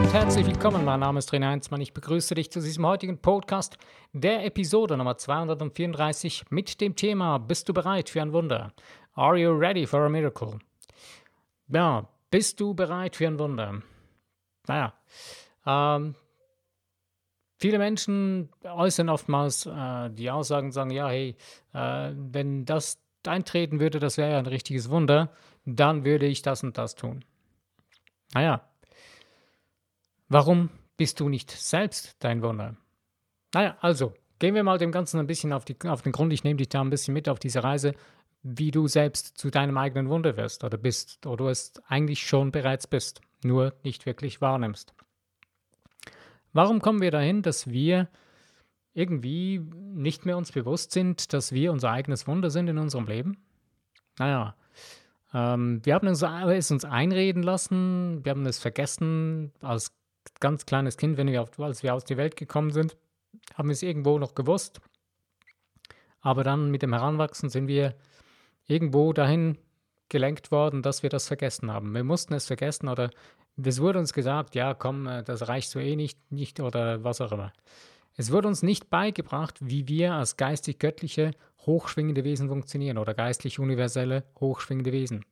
und herzlich willkommen. Mein Name ist Trainer Heinzmann. Ich begrüße dich zu diesem heutigen Podcast, der Episode Nummer 234 mit dem Thema Bist du bereit für ein Wunder? Are you ready for a miracle? Ja, bist du bereit für ein Wunder? Naja, ähm, viele Menschen äußern oftmals äh, die Aussagen, sagen, ja, hey, äh, wenn das eintreten würde, das wäre ja ein richtiges Wunder, dann würde ich das und das tun. Naja, Warum bist du nicht selbst dein Wunder? Naja, also gehen wir mal dem Ganzen ein bisschen auf, die, auf den Grund. Ich nehme dich da ein bisschen mit auf diese Reise, wie du selbst zu deinem eigenen Wunder wirst oder bist oder du es eigentlich schon bereits bist, nur nicht wirklich wahrnimmst. Warum kommen wir dahin, dass wir irgendwie nicht mehr uns bewusst sind, dass wir unser eigenes Wunder sind in unserem Leben? Naja, ähm, wir haben es uns einreden lassen, wir haben es vergessen, als ganz kleines Kind, wenn wir auf, als wir aus der Welt gekommen sind, haben wir es irgendwo noch gewusst. Aber dann mit dem Heranwachsen sind wir irgendwo dahin gelenkt worden, dass wir das vergessen haben. Wir mussten es vergessen oder es wurde uns gesagt, ja, komm, äh, das reicht so eh nicht, nicht oder was auch immer. Es wurde uns nicht beigebracht, wie wir als geistig-göttliche, hochschwingende Wesen funktionieren oder geistlich-universelle, hochschwingende Wesen.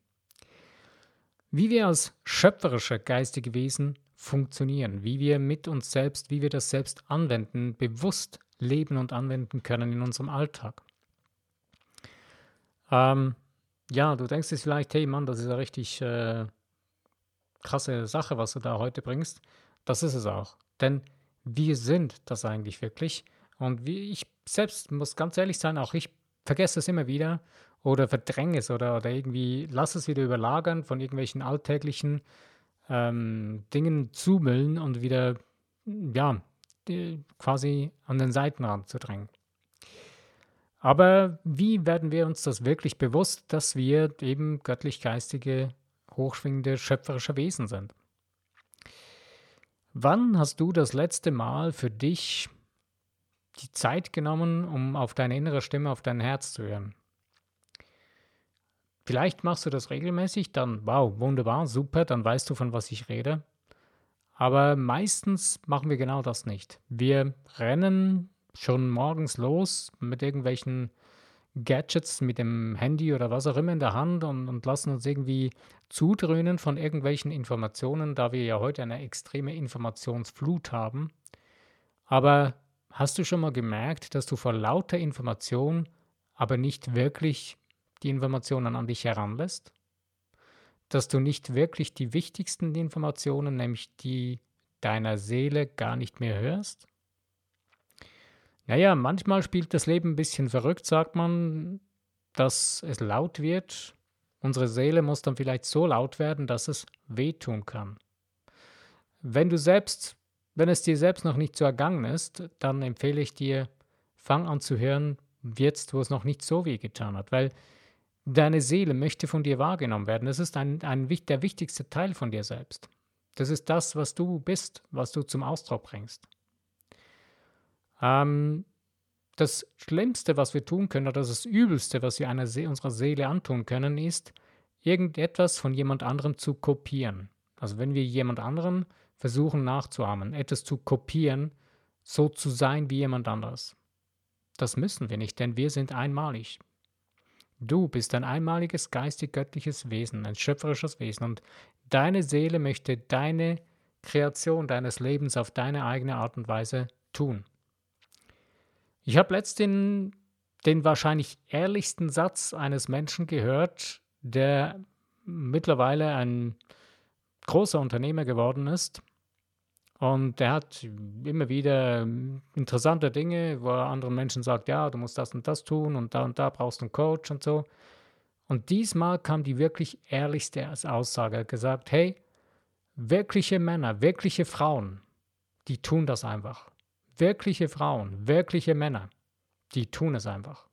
Wie wir als schöpferische geistige Wesen funktionieren, wie wir mit uns selbst, wie wir das selbst anwenden, bewusst leben und anwenden können in unserem Alltag. Ähm, ja, du denkst jetzt vielleicht, hey Mann, das ist eine richtig äh, krasse Sache, was du da heute bringst. Das ist es auch. Denn wir sind das eigentlich wirklich. Und wie ich selbst muss ganz ehrlich sein, auch ich vergesse es immer wieder oder verdränge es oder, oder irgendwie lasse es wieder überlagern von irgendwelchen alltäglichen ähm, Dingen zumüllen und wieder, ja, quasi an den Seitenrand zu drängen. Aber wie werden wir uns das wirklich bewusst, dass wir eben göttlich-geistige, hochschwingende, schöpferische Wesen sind? Wann hast du das letzte Mal für dich die Zeit genommen, um auf deine innere Stimme, auf dein Herz zu hören? Vielleicht machst du das regelmäßig, dann wow, wunderbar, super, dann weißt du, von was ich rede. Aber meistens machen wir genau das nicht. Wir rennen schon morgens los mit irgendwelchen Gadgets, mit dem Handy oder was auch immer in der Hand und, und lassen uns irgendwie zudröhnen von irgendwelchen Informationen, da wir ja heute eine extreme Informationsflut haben. Aber hast du schon mal gemerkt, dass du vor lauter Information aber nicht wirklich die Informationen an dich heranlässt, dass du nicht wirklich die wichtigsten Informationen, nämlich die deiner Seele, gar nicht mehr hörst? Naja, manchmal spielt das Leben ein bisschen verrückt, sagt man, dass es laut wird. Unsere Seele muss dann vielleicht so laut werden, dass es wehtun kann. Wenn du selbst, wenn es dir selbst noch nicht so ergangen ist, dann empfehle ich dir, fang an zu hören, jetzt, wo es noch nicht so weh getan hat, weil Deine Seele möchte von dir wahrgenommen werden. Das ist ein, ein, der wichtigste Teil von dir selbst. Das ist das, was du bist, was du zum Ausdruck bringst. Ähm, das Schlimmste, was wir tun können, oder das Übelste, was wir See unserer Seele antun können, ist, irgendetwas von jemand anderem zu kopieren. Also wenn wir jemand anderen versuchen nachzuahmen, etwas zu kopieren, so zu sein wie jemand anderes. Das müssen wir nicht, denn wir sind einmalig. Du bist ein einmaliges geistig-göttliches Wesen, ein schöpferisches Wesen und deine Seele möchte deine Kreation deines Lebens auf deine eigene Art und Weise tun. Ich habe letztens den wahrscheinlich ehrlichsten Satz eines Menschen gehört, der mittlerweile ein großer Unternehmer geworden ist und der hat immer wieder ähm, interessante Dinge, wo er anderen Menschen sagt, ja, du musst das und das tun und da und da brauchst du einen Coach und so. Und diesmal kam die wirklich ehrlichste Aussage. Er hat gesagt, hey, wirkliche Männer, wirkliche Frauen, die tun das einfach. Wirkliche Frauen, wirkliche Männer, die tun es einfach.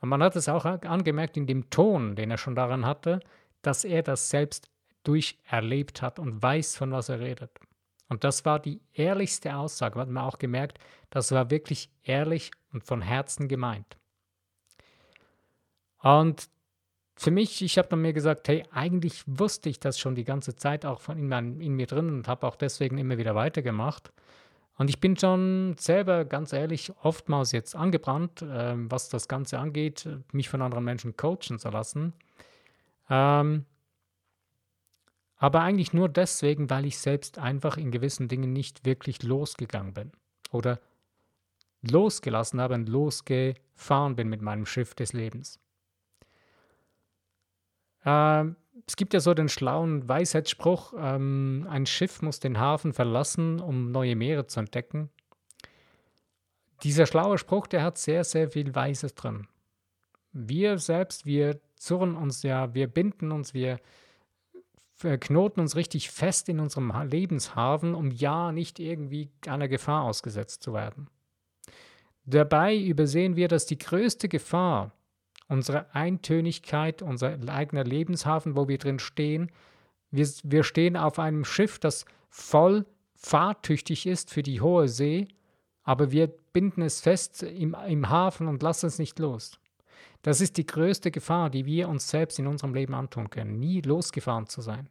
Und man hat es auch angemerkt in dem Ton, den er schon daran hatte, dass er das selbst durcherlebt hat und weiß, von was er redet. Und das war die ehrlichste Aussage, hat man auch gemerkt, das war wirklich ehrlich und von Herzen gemeint. Und für mich, ich habe dann mir gesagt, hey, eigentlich wusste ich das schon die ganze Zeit auch von in, mein, in mir drin und habe auch deswegen immer wieder weitergemacht. Und ich bin schon selber, ganz ehrlich, oftmals jetzt angebrannt, äh, was das Ganze angeht, mich von anderen Menschen coachen zu lassen. Ähm, aber eigentlich nur deswegen, weil ich selbst einfach in gewissen Dingen nicht wirklich losgegangen bin. Oder losgelassen habe und losgefahren bin mit meinem Schiff des Lebens. Ähm, es gibt ja so den schlauen Weisheitsspruch, ähm, ein Schiff muss den Hafen verlassen, um neue Meere zu entdecken. Dieser schlaue Spruch, der hat sehr, sehr viel Weises drin. Wir selbst, wir zurren uns ja, wir binden uns, wir knoten uns richtig fest in unserem Lebenshafen, um ja nicht irgendwie einer Gefahr ausgesetzt zu werden. Dabei übersehen wir, dass die größte Gefahr unsere Eintönigkeit, unser eigener Lebenshafen, wo wir drin stehen, wir, wir stehen auf einem Schiff, das voll fahrtüchtig ist für die hohe See, aber wir binden es fest im, im Hafen und lassen es nicht los. Das ist die größte Gefahr, die wir uns selbst in unserem Leben antun können, nie losgefahren zu sein.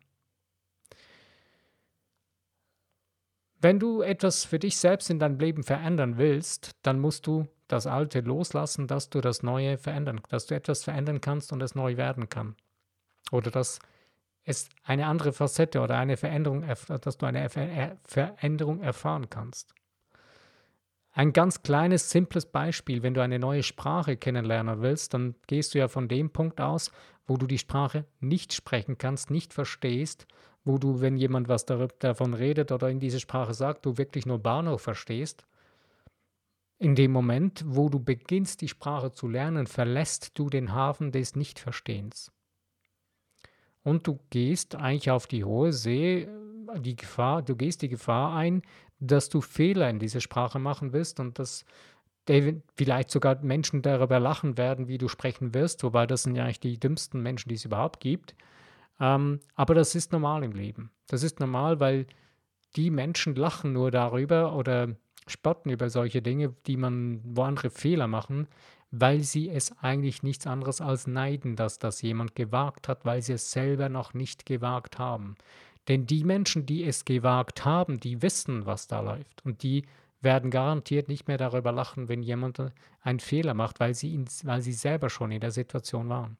Wenn du etwas für dich selbst in deinem Leben verändern willst, dann musst du das Alte loslassen, dass du das Neue verändern, dass du etwas verändern kannst und es neu werden kann. Oder dass es eine andere Facette oder eine Veränderung, dass du eine Veränderung erfahren kannst. Ein ganz kleines, simples Beispiel, wenn du eine neue Sprache kennenlernen willst, dann gehst du ja von dem Punkt aus, wo du die Sprache nicht sprechen kannst, nicht verstehst, wo du, wenn jemand was davon redet oder in diese Sprache sagt, du wirklich nur Bahnhof verstehst. In dem Moment, wo du beginnst, die Sprache zu lernen, verlässt du den Hafen des Nichtverstehens. Und du gehst eigentlich auf die hohe See, die Gefahr, du gehst die Gefahr ein, dass du Fehler in dieser Sprache machen wirst und dass vielleicht sogar Menschen darüber lachen werden, wie du sprechen wirst, wobei das sind ja eigentlich die dümmsten Menschen, die es überhaupt gibt. Ähm, aber das ist normal im Leben. Das ist normal, weil die Menschen lachen nur darüber oder spotten über solche Dinge, die man, wo andere Fehler machen, weil sie es eigentlich nichts anderes als neiden, dass das jemand gewagt hat, weil sie es selber noch nicht gewagt haben. Denn die Menschen, die es gewagt haben, die wissen, was da läuft. Und die werden garantiert nicht mehr darüber lachen, wenn jemand einen Fehler macht, weil sie, ihn, weil sie selber schon in der Situation waren.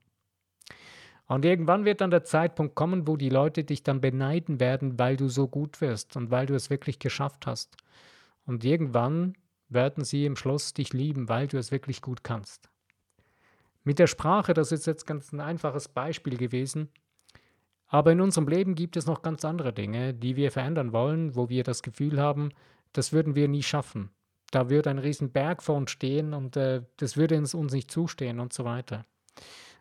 Und irgendwann wird dann der Zeitpunkt kommen, wo die Leute dich dann beneiden werden, weil du so gut wirst und weil du es wirklich geschafft hast. Und irgendwann werden sie im Schluss dich lieben, weil du es wirklich gut kannst. Mit der Sprache, das ist jetzt ganz ein einfaches Beispiel gewesen, aber in unserem Leben gibt es noch ganz andere Dinge, die wir verändern wollen, wo wir das Gefühl haben, das würden wir nie schaffen. Da würde ein riesen Berg vor uns stehen und äh, das würde uns, uns nicht zustehen und so weiter.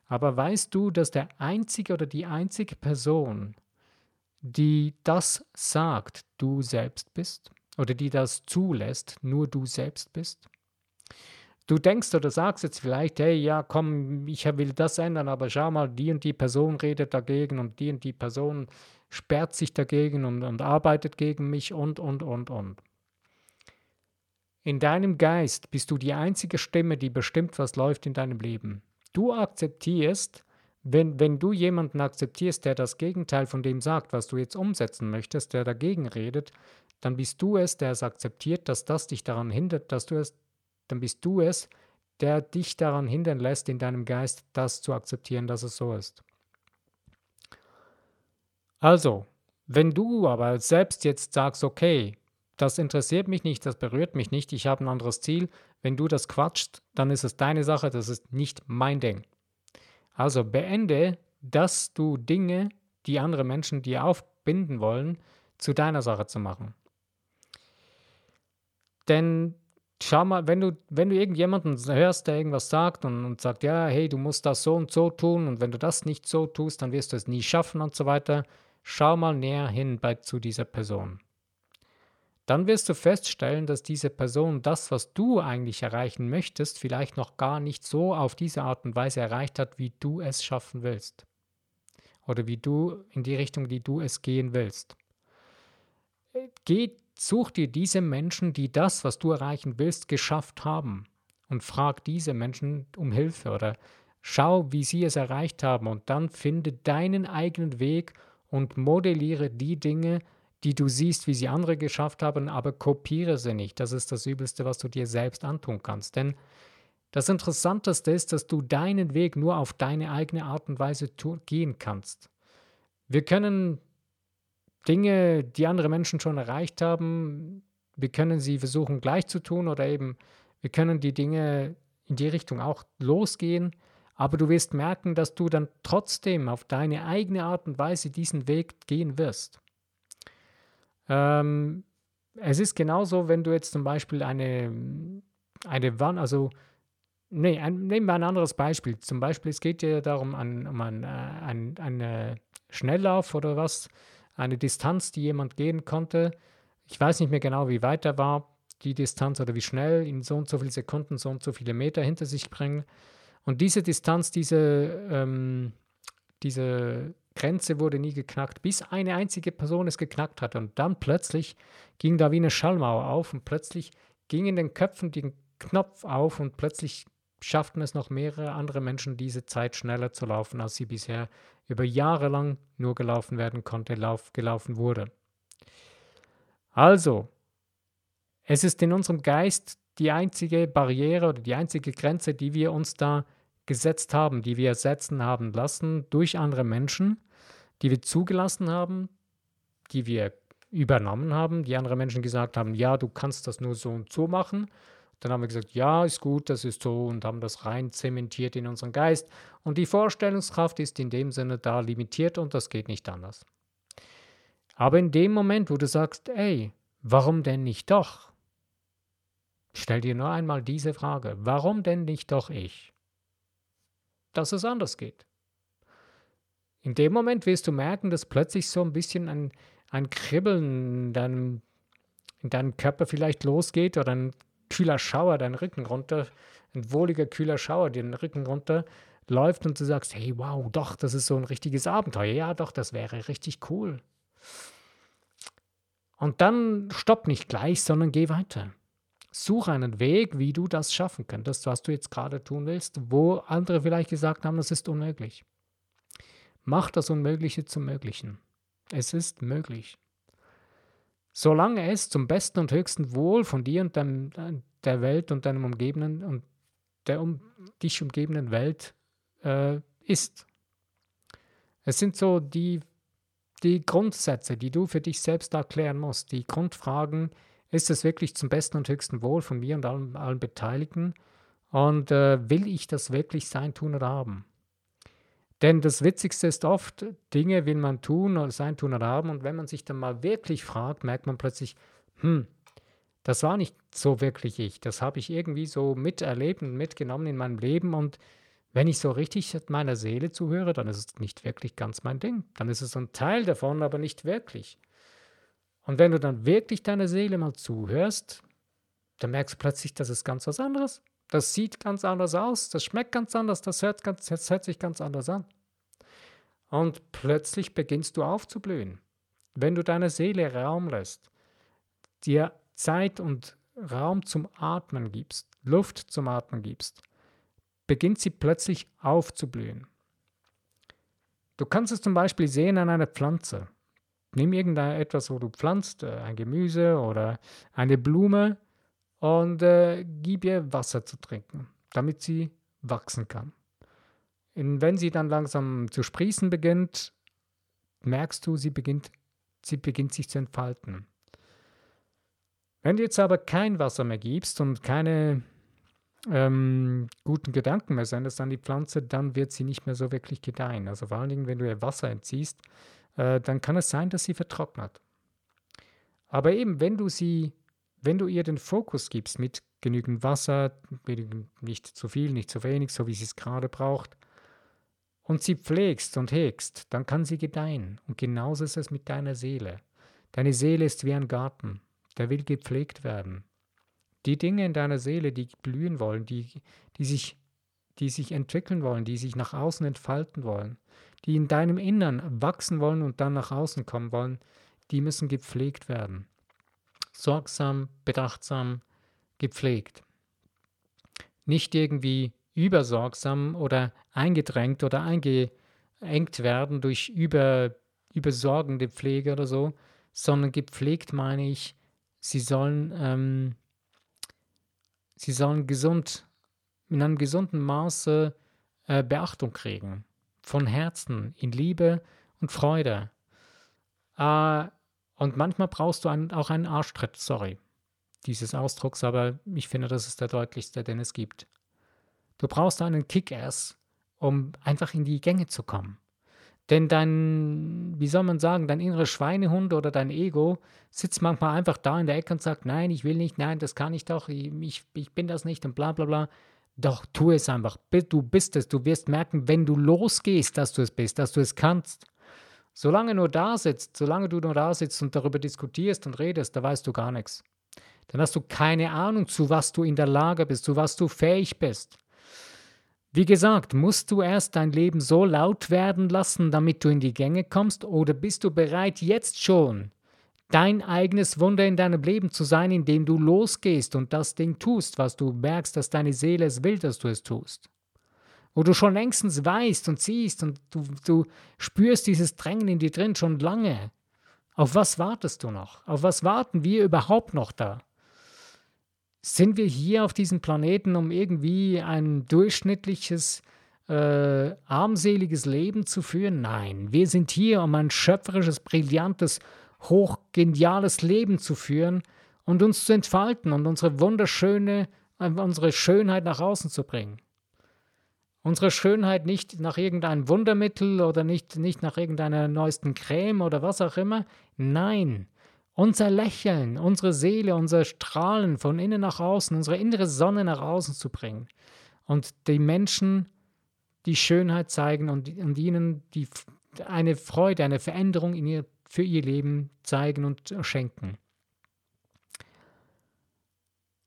Aber weißt du, dass der einzige oder die einzige Person, die das sagt, du selbst bist? Oder die das zulässt, nur du selbst bist? Du denkst oder sagst jetzt vielleicht, hey, ja, komm, ich will das ändern, aber schau mal, die und die Person redet dagegen und die und die Person sperrt sich dagegen und, und arbeitet gegen mich und, und, und, und. In deinem Geist bist du die einzige Stimme, die bestimmt, was läuft in deinem Leben. Du akzeptierst, wenn, wenn du jemanden akzeptierst, der das Gegenteil von dem sagt, was du jetzt umsetzen möchtest, der dagegen redet, dann bist du es, der es akzeptiert, dass das dich daran hindert, dass du es dann bist du es, der dich daran hindern lässt, in deinem Geist das zu akzeptieren, dass es so ist. Also, wenn du aber selbst jetzt sagst, okay, das interessiert mich nicht, das berührt mich nicht, ich habe ein anderes Ziel, wenn du das quatscht, dann ist es deine Sache, das ist nicht mein Ding. Also beende, dass du Dinge, die andere Menschen dir aufbinden wollen, zu deiner Sache zu machen. Denn schau mal, wenn du, wenn du irgendjemanden hörst, der irgendwas sagt und, und sagt, ja, hey, du musst das so und so tun und wenn du das nicht so tust, dann wirst du es nie schaffen und so weiter, schau mal näher hin bei, zu dieser Person. Dann wirst du feststellen, dass diese Person das, was du eigentlich erreichen möchtest, vielleicht noch gar nicht so auf diese Art und Weise erreicht hat, wie du es schaffen willst. Oder wie du in die Richtung, die du es gehen willst. Geh Such dir diese Menschen, die das, was du erreichen willst, geschafft haben und frag diese Menschen um Hilfe oder Schau, wie sie es erreicht haben und dann finde deinen eigenen Weg und modelliere die Dinge, die du siehst, wie sie andere geschafft haben, aber kopiere sie nicht. Das ist das Übelste, was du dir selbst antun kannst. Denn das Interessanteste ist, dass du deinen Weg nur auf deine eigene Art und Weise gehen kannst. Wir können Dinge, die andere Menschen schon erreicht haben, wir können sie versuchen gleich zu tun oder eben wir können die Dinge in die Richtung auch losgehen, aber du wirst merken, dass du dann trotzdem auf deine eigene Art und Weise diesen Weg gehen wirst. Ähm, es ist genauso, wenn du jetzt zum Beispiel eine, eine Wand, also nee, ein, nehmen wir ein anderes Beispiel. Zum Beispiel, es geht dir darum, an, um ein, ein, einen Schnelllauf oder was, eine Distanz, die jemand gehen konnte. Ich weiß nicht mehr genau, wie weit er war, die Distanz oder wie schnell in so und so viele Sekunden so und so viele Meter hinter sich bringen. Und diese Distanz, diese, ähm, diese Grenze wurde nie geknackt, bis eine einzige Person es geknackt hat. Und dann plötzlich ging da wie eine Schallmauer auf und plötzlich ging in den Köpfen den Knopf auf und plötzlich schafften es noch mehrere andere Menschen, diese Zeit schneller zu laufen, als sie bisher über Jahre lang nur gelaufen werden konnte, lauf, gelaufen wurde. Also, es ist in unserem Geist die einzige Barriere oder die einzige Grenze, die wir uns da gesetzt haben, die wir setzen haben lassen durch andere Menschen, die wir zugelassen haben, die wir übernommen haben, die andere Menschen gesagt haben, ja, du kannst das nur so und so machen. Dann haben wir gesagt, ja, ist gut, das ist so und haben das rein zementiert in unseren Geist. Und die Vorstellungskraft ist in dem Sinne da limitiert und das geht nicht anders. Aber in dem Moment, wo du sagst, ey, warum denn nicht doch? Stell dir nur einmal diese Frage, warum denn nicht doch ich? Dass es anders geht. In dem Moment wirst du merken, dass plötzlich so ein bisschen ein, ein Kribbeln in deinem, in deinem Körper vielleicht losgeht oder ein kühler Schauer deinen Rücken runter, ein wohliger kühler Schauer den Rücken runter läuft und du sagst, hey, wow, doch, das ist so ein richtiges Abenteuer. Ja, doch, das wäre richtig cool. Und dann stopp nicht gleich, sondern geh weiter. Suche einen Weg, wie du das schaffen könntest, was du jetzt gerade tun willst, wo andere vielleicht gesagt haben, das ist unmöglich. Mach das Unmögliche zum Möglichen. Es ist möglich. Solange es zum besten und höchsten Wohl von dir und deinem, der Welt und deinem umgebenden und der um dich umgebenden Welt äh, ist. Es sind so die, die Grundsätze, die du für dich selbst erklären musst, die Grundfragen, ist es wirklich zum besten und höchsten Wohl von mir und allen, allen Beteiligten? Und äh, will ich das wirklich sein, tun oder haben? Denn das Witzigste ist oft, Dinge will man tun oder sein, tun oder haben. Und wenn man sich dann mal wirklich fragt, merkt man plötzlich, hm, das war nicht so wirklich ich. Das habe ich irgendwie so miterlebt und mitgenommen in meinem Leben. Und wenn ich so richtig meiner Seele zuhöre, dann ist es nicht wirklich ganz mein Ding. Dann ist es ein Teil davon, aber nicht wirklich. Und wenn du dann wirklich deiner Seele mal zuhörst, dann merkst du plötzlich, das ist ganz was anderes. Das sieht ganz anders aus, das schmeckt ganz anders, das hört, ganz, das hört sich ganz anders an. Und plötzlich beginnst du aufzublühen. Wenn du deiner Seele Raum lässt, dir Zeit und Raum zum Atmen gibst, Luft zum Atmen gibst, beginnt sie plötzlich aufzublühen. Du kannst es zum Beispiel sehen an einer Pflanze nimm irgendetwas, wo du pflanzt, äh, ein Gemüse oder eine Blume und äh, gib ihr Wasser zu trinken, damit sie wachsen kann. Und wenn sie dann langsam zu sprießen beginnt, merkst du, sie beginnt, sie beginnt sich zu entfalten. Wenn du jetzt aber kein Wasser mehr gibst und keine ähm, guten Gedanken mehr sendest an die Pflanze, dann wird sie nicht mehr so wirklich gedeihen. Also vor allen Dingen, wenn du ihr Wasser entziehst, äh, dann kann es sein, dass sie vertrocknet. Aber eben, wenn du sie, wenn du ihr den Fokus gibst mit genügend Wasser, nicht zu viel, nicht zu wenig, so wie sie es gerade braucht, und sie pflegst und hegst, dann kann sie gedeihen. Und genauso ist es mit deiner Seele. Deine Seele ist wie ein Garten, der will gepflegt werden. Die Dinge in deiner Seele, die blühen wollen, die, die, sich, die sich entwickeln wollen, die sich nach außen entfalten wollen, die in deinem Innern wachsen wollen und dann nach außen kommen wollen, die müssen gepflegt werden. Sorgsam, bedachtsam, gepflegt. Nicht irgendwie übersorgsam oder eingedrängt oder eingeengt werden durch über, übersorgende Pflege oder so, sondern gepflegt meine ich, sie sollen, ähm, sie sollen gesund, in einem gesunden Maße äh, Beachtung kriegen. Von Herzen, in Liebe und Freude. Äh, und manchmal brauchst du einen, auch einen Arschtritt, sorry, dieses Ausdrucks, aber ich finde, das ist der deutlichste, den es gibt. Du brauchst einen Kick-Ass, um einfach in die Gänge zu kommen. Denn dein, wie soll man sagen, dein innerer Schweinehund oder dein Ego sitzt manchmal einfach da in der Ecke und sagt, nein, ich will nicht, nein, das kann ich doch, ich, ich bin das nicht und bla bla bla. Doch, tu es einfach. Du bist es. Du wirst merken, wenn du losgehst, dass du es bist, dass du es kannst. Solange nur da sitzt, solange du nur da sitzt und darüber diskutierst und redest, da weißt du gar nichts. Dann hast du keine Ahnung, zu was du in der Lage bist, zu was du fähig bist. Wie gesagt, musst du erst dein Leben so laut werden lassen, damit du in die Gänge kommst, oder bist du bereit, jetzt schon dein eigenes Wunder in deinem Leben zu sein, indem du losgehst und das Ding tust, was du merkst, dass deine Seele es will, dass du es tust? Wo du schon längstens weißt und siehst und du, du spürst dieses Drängen in dir drin schon lange. Auf was wartest du noch? Auf was warten wir überhaupt noch da? Sind wir hier auf diesem Planeten, um irgendwie ein durchschnittliches, äh, armseliges Leben zu führen? Nein, wir sind hier, um ein schöpferisches, brillantes, hochgeniales Leben zu führen und uns zu entfalten und unsere wunderschöne, äh, unsere Schönheit nach außen zu bringen. Unsere Schönheit nicht nach irgendeinem Wundermittel oder nicht, nicht nach irgendeiner neuesten Creme oder was auch immer. Nein, unser Lächeln, unsere Seele, unser Strahlen von innen nach außen, unsere innere Sonne nach außen zu bringen und die Menschen die Schönheit zeigen und, und ihnen die, eine Freude, eine Veränderung ihr, für ihr Leben zeigen und schenken.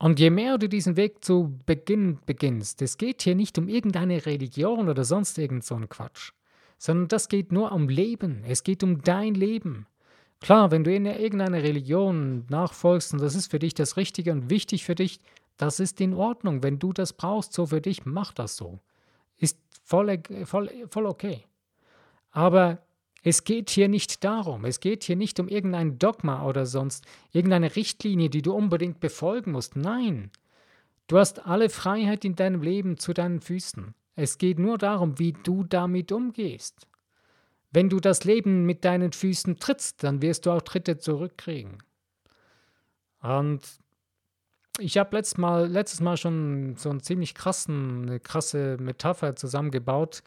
Und je mehr du diesen Weg zu Beginn beginnst, es geht hier nicht um irgendeine Religion oder sonst irgend so einen Quatsch, sondern das geht nur um Leben. Es geht um dein Leben. Klar, wenn du in irgendeiner Religion nachfolgst und das ist für dich das Richtige und wichtig für dich, das ist in Ordnung. Wenn du das brauchst, so für dich, mach das so. Ist voll, voll, voll okay. Aber es geht hier nicht darum. Es geht hier nicht um irgendein Dogma oder sonst irgendeine Richtlinie, die du unbedingt befolgen musst. Nein. Du hast alle Freiheit in deinem Leben zu deinen Füßen. Es geht nur darum, wie du damit umgehst. Wenn du das Leben mit deinen Füßen trittst, dann wirst du auch Tritte zurückkriegen. Und ich habe letztes Mal, letztes Mal schon so einen ziemlich krassen, eine krasse Metapher zusammengebaut.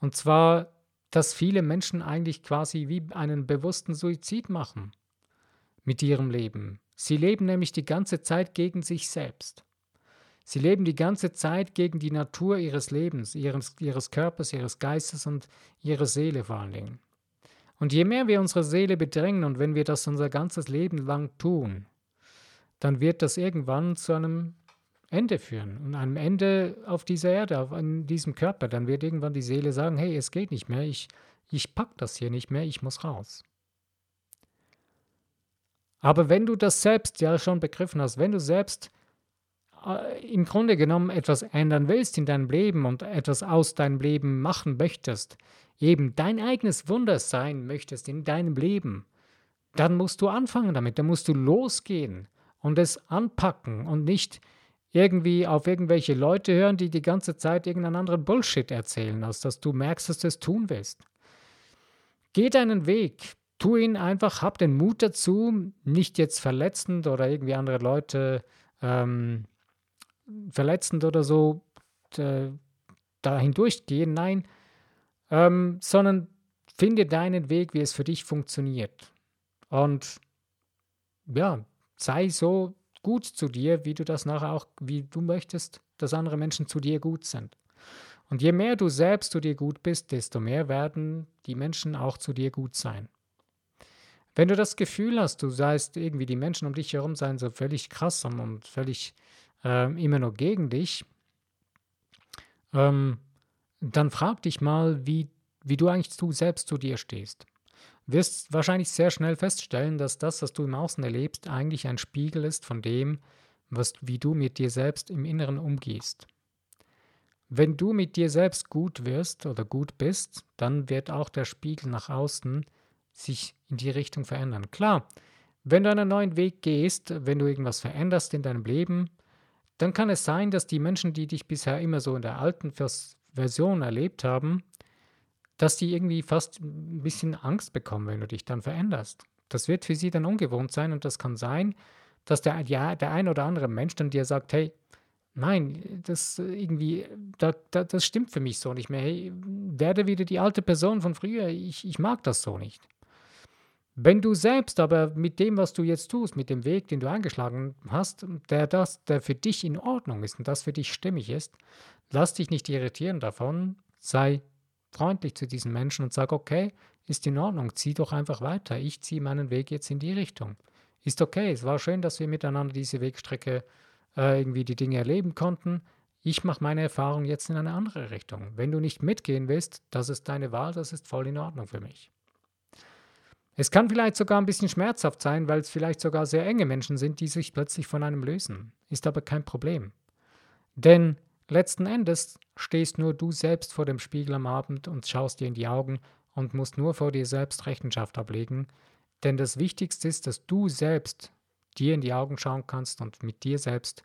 Und zwar, dass viele Menschen eigentlich quasi wie einen bewussten Suizid machen mit ihrem Leben. Sie leben nämlich die ganze Zeit gegen sich selbst. Sie leben die ganze Zeit gegen die Natur ihres Lebens, ihres, ihres Körpers, ihres Geistes und ihrer Seele vor allen Dingen. Und je mehr wir unsere Seele bedrängen und wenn wir das unser ganzes Leben lang tun, dann wird das irgendwann zu einem Ende führen und einem Ende auf dieser Erde, auf in diesem Körper. Dann wird irgendwann die Seele sagen, hey, es geht nicht mehr, ich, ich pack das hier nicht mehr, ich muss raus. Aber wenn du das selbst ja schon begriffen hast, wenn du selbst äh, im Grunde genommen etwas ändern willst in deinem Leben und etwas aus deinem Leben machen möchtest, eben dein eigenes Wunder sein möchtest in deinem Leben, dann musst du anfangen damit, dann musst du losgehen und es anpacken und nicht irgendwie auf irgendwelche Leute hören, die die ganze Zeit irgendeinen anderen Bullshit erzählen, als dass du merkst, dass du es tun willst. Geh deinen Weg, tu ihn einfach, hab den Mut dazu, nicht jetzt verletzend oder irgendwie andere Leute ähm, verletzend oder so äh, da hindurchgehen, nein, ähm, sondern finde deinen Weg, wie es für dich funktioniert. Und ja, sei so gut zu dir, wie du das nachher auch, wie du möchtest, dass andere Menschen zu dir gut sind. Und je mehr du selbst zu dir gut bist, desto mehr werden die Menschen auch zu dir gut sein. Wenn du das Gefühl hast, du seist irgendwie die Menschen um dich herum seien so völlig krass und völlig äh, immer nur gegen dich, ähm, dann frag dich mal, wie, wie du eigentlich du selbst zu dir stehst. Wirst wahrscheinlich sehr schnell feststellen, dass das, was du im Außen erlebst, eigentlich ein Spiegel ist von dem, was, wie du mit dir selbst im Inneren umgehst. wenn du mit dir selbst gut wirst oder gut bist, dann wird auch der Spiegel nach außen sich in die Richtung verändern. Klar, wenn du einen neuen Weg gehst, wenn du irgendwas veränderst in deinem Leben, dann kann es sein, dass die Menschen, die dich bisher immer so in der alten Version erlebt haben, dass die irgendwie fast ein bisschen Angst bekommen, wenn du dich dann veränderst. Das wird für sie dann ungewohnt sein und das kann sein, dass der, ja, der ein oder andere Mensch dann dir sagt, hey, nein, das irgendwie, da, da, das stimmt für mich so nicht mehr. Hey, werde wieder die alte Person von früher. Ich, ich mag das so nicht. Wenn du selbst aber mit dem, was du jetzt tust, mit dem Weg, den du eingeschlagen hast, der, das, der für dich in Ordnung ist und das für dich stimmig ist, lass dich nicht irritieren davon, sei freundlich zu diesen Menschen und sag, okay, ist in Ordnung, zieh doch einfach weiter. Ich ziehe meinen Weg jetzt in die Richtung. Ist okay, es war schön, dass wir miteinander diese Wegstrecke äh, irgendwie die Dinge erleben konnten. Ich mache meine Erfahrung jetzt in eine andere Richtung. Wenn du nicht mitgehen willst, das ist deine Wahl, das ist voll in Ordnung für mich. Es kann vielleicht sogar ein bisschen schmerzhaft sein, weil es vielleicht sogar sehr enge Menschen sind, die sich plötzlich von einem lösen. Ist aber kein Problem. Denn letzten Endes stehst nur du selbst vor dem Spiegel am Abend und schaust dir in die Augen und musst nur vor dir selbst Rechenschaft ablegen. Denn das Wichtigste ist, dass du selbst dir in die Augen schauen kannst und mit dir selbst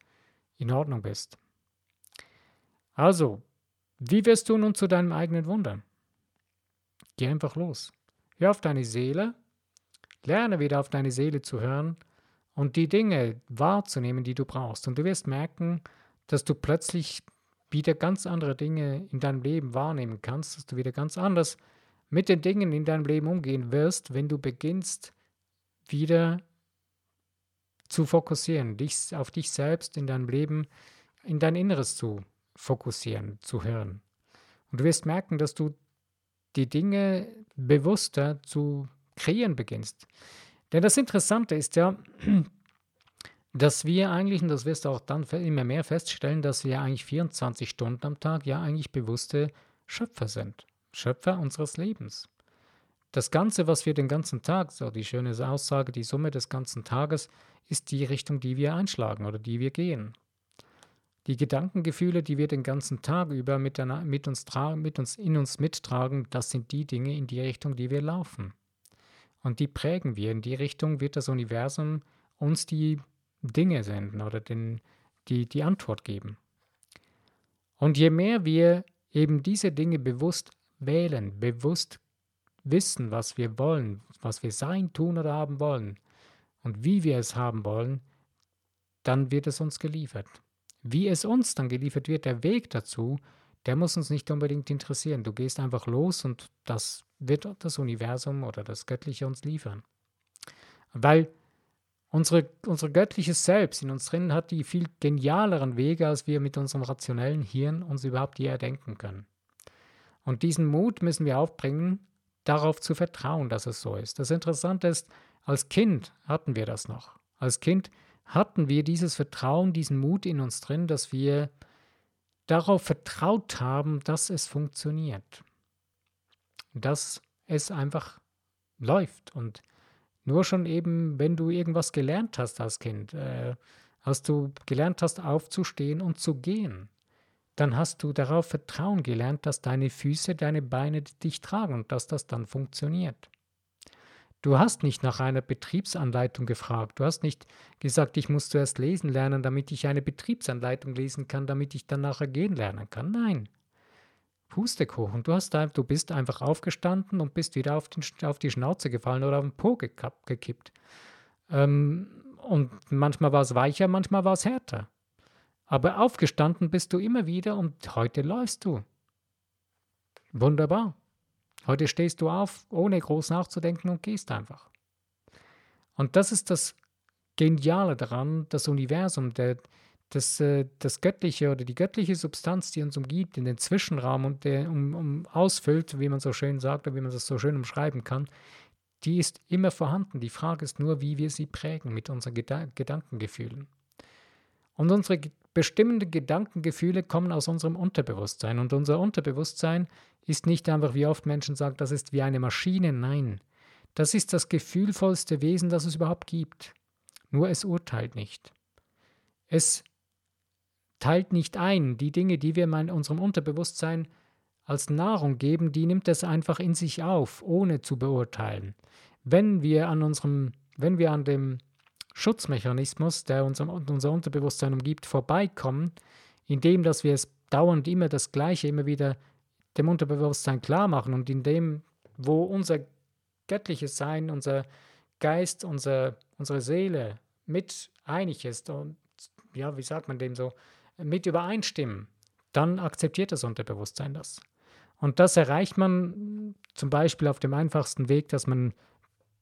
in Ordnung bist. Also, wie wirst du nun zu deinem eigenen Wunder? Geh einfach los. Hör auf deine Seele, lerne wieder auf deine Seele zu hören und die Dinge wahrzunehmen, die du brauchst. Und du wirst merken, dass du plötzlich wieder ganz andere Dinge in deinem Leben wahrnehmen kannst, dass du wieder ganz anders mit den Dingen in deinem Leben umgehen wirst, wenn du beginnst, wieder zu fokussieren, dich auf dich selbst in deinem Leben, in dein Inneres zu fokussieren, zu hören. Und du wirst merken, dass du die Dinge bewusster zu kreieren beginnst. Denn das Interessante ist ja, dass wir eigentlich, und das wirst du auch dann immer mehr feststellen, dass wir eigentlich 24 Stunden am Tag ja eigentlich bewusste Schöpfer sind. Schöpfer unseres Lebens. Das Ganze, was wir den ganzen Tag, so die schöne Aussage, die Summe des ganzen Tages, ist die Richtung, die wir einschlagen oder die wir gehen. Die Gedankengefühle, die wir den ganzen Tag über mit, mit, uns, mit uns in uns mittragen, das sind die Dinge in die Richtung, die wir laufen. Und die prägen wir. In die Richtung wird das Universum uns die Dinge senden oder den, die, die Antwort geben. Und je mehr wir eben diese Dinge bewusst wählen, bewusst wissen, was wir wollen, was wir sein, tun oder haben wollen und wie wir es haben wollen, dann wird es uns geliefert. Wie es uns dann geliefert wird, der Weg dazu, der muss uns nicht unbedingt interessieren. Du gehst einfach los und das wird das Universum oder das Göttliche uns liefern. Weil unsere, unser göttliches Selbst in uns drin hat die viel genialeren Wege, als wir mit unserem rationellen Hirn uns überhaupt je erdenken können. Und diesen Mut müssen wir aufbringen, darauf zu vertrauen, dass es so ist. Das Interessante ist, als Kind hatten wir das noch. Als Kind hatten wir dieses Vertrauen, diesen Mut in uns drin, dass wir darauf vertraut haben, dass es funktioniert. Dass es einfach läuft. Und nur schon eben, wenn du irgendwas gelernt hast als Kind, äh, als du gelernt hast, aufzustehen und zu gehen, dann hast du darauf Vertrauen gelernt, dass deine Füße, deine Beine dich tragen und dass das dann funktioniert. Du hast nicht nach einer Betriebsanleitung gefragt. Du hast nicht gesagt, ich muss zuerst lesen lernen, damit ich eine Betriebsanleitung lesen kann, damit ich dann nachher gehen lernen kann. Nein. Pustekuchen. Du, hast, du bist einfach aufgestanden und bist wieder auf, den, auf die Schnauze gefallen oder auf den Po gekippt. Ähm, und manchmal war es weicher, manchmal war es härter. Aber aufgestanden bist du immer wieder und heute läufst du. Wunderbar. Heute stehst du auf, ohne groß nachzudenken und gehst einfach. Und das ist das Geniale daran, das Universum, der, das, äh, das Göttliche oder die göttliche Substanz, die uns umgibt, in den Zwischenraum und der um, um ausfüllt, wie man so schön sagt oder wie man das so schön umschreiben kann, die ist immer vorhanden. Die Frage ist nur, wie wir sie prägen mit unseren Geda Gedankengefühlen. Und unsere bestimmende Gedankengefühle kommen aus unserem Unterbewusstsein. Und unser Unterbewusstsein ist nicht einfach, wie oft Menschen sagen, das ist wie eine Maschine. Nein, das ist das gefühlvollste Wesen, das es überhaupt gibt. Nur es urteilt nicht. Es teilt nicht ein. Die Dinge, die wir in unserem Unterbewusstsein als Nahrung geben, die nimmt es einfach in sich auf, ohne zu beurteilen. Wenn wir an unserem, wenn wir an dem Schutzmechanismus, der unser, unser Unterbewusstsein umgibt, vorbeikommen, indem dass wir es dauernd immer das Gleiche, immer wieder dem Unterbewusstsein klar machen und in dem, wo unser göttliches Sein, unser Geist, unser, unsere Seele mit einig ist und ja, wie sagt man dem so, mit übereinstimmen, dann akzeptiert das Unterbewusstsein das. Und das erreicht man zum Beispiel auf dem einfachsten Weg, dass man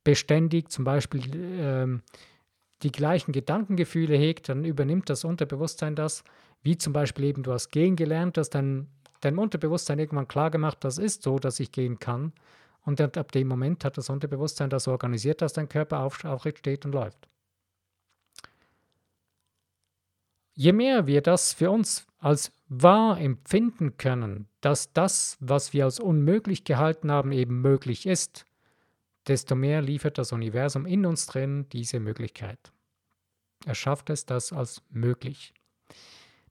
beständig zum Beispiel ähm, die gleichen Gedankengefühle hegt, dann übernimmt das Unterbewusstsein das, wie zum Beispiel eben du hast gehen gelernt, dass dein, dein Unterbewusstsein irgendwann klar gemacht, das ist so, dass ich gehen kann. Und ab dem Moment hat das Unterbewusstsein das organisiert, dass dein Körper aufrecht steht und läuft. Je mehr wir das für uns als wahr empfinden können, dass das, was wir als unmöglich gehalten haben, eben möglich ist, desto mehr liefert das Universum in uns drin diese Möglichkeit. Er schafft es das als möglich.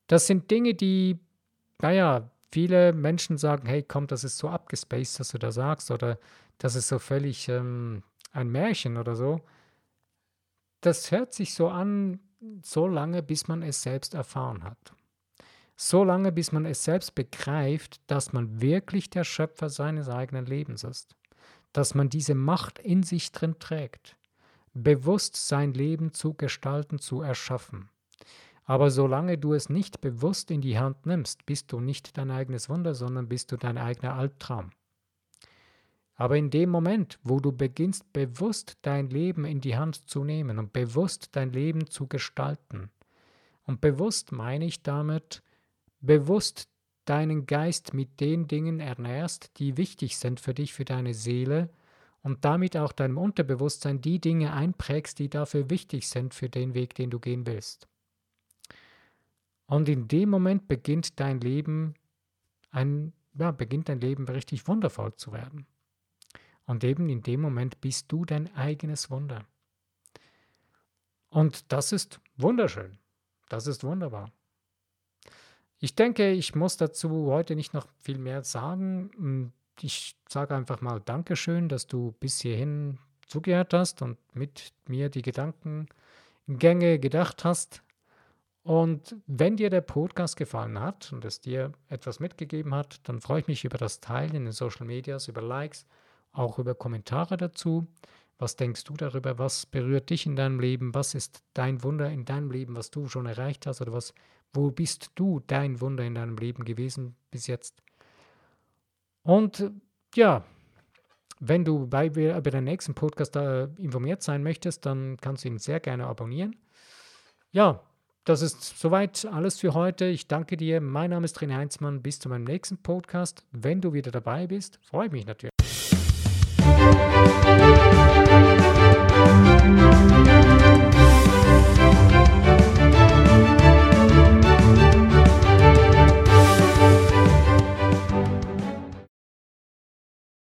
Das sind Dinge, die, naja, viele Menschen sagen, hey, komm, das ist so abgespaced, was du da sagst, oder das ist so völlig ähm, ein Märchen oder so. Das hört sich so an, so lange, bis man es selbst erfahren hat. So lange, bis man es selbst begreift, dass man wirklich der Schöpfer seines eigenen Lebens ist. Dass man diese Macht in sich drin trägt. Bewusst sein Leben zu gestalten, zu erschaffen. Aber solange du es nicht bewusst in die Hand nimmst, bist du nicht dein eigenes Wunder, sondern bist du dein eigener Albtraum. Aber in dem Moment, wo du beginnst, bewusst dein Leben in die Hand zu nehmen und bewusst dein Leben zu gestalten, und bewusst meine ich damit, bewusst deinen Geist mit den Dingen ernährst, die wichtig sind für dich, für deine Seele, und damit auch deinem Unterbewusstsein die Dinge einprägst, die dafür wichtig sind für den Weg, den du gehen willst. Und in dem Moment beginnt dein Leben ein, ja, beginnt dein Leben richtig wundervoll zu werden. Und eben in dem Moment bist du dein eigenes Wunder. Und das ist wunderschön. Das ist wunderbar. Ich denke, ich muss dazu heute nicht noch viel mehr sagen. Hm, ich sage einfach mal Dankeschön, dass du bis hierhin zugehört hast und mit mir die Gedankengänge gedacht hast. Und wenn dir der Podcast gefallen hat und es dir etwas mitgegeben hat, dann freue ich mich über das Teilen in den Social Medias, über Likes auch über Kommentare dazu. Was denkst du darüber? Was berührt dich in deinem Leben? Was ist dein Wunder in deinem Leben, was du schon erreicht hast? Oder was, wo bist du dein Wunder in deinem Leben gewesen bis jetzt? Und ja, wenn du bei über den nächsten Podcast äh, informiert sein möchtest, dann kannst du ihn sehr gerne abonnieren. Ja, das ist soweit alles für heute. Ich danke dir. Mein Name ist René Heinzmann. Bis zu meinem nächsten Podcast. Wenn du wieder dabei bist, freue ich mich natürlich.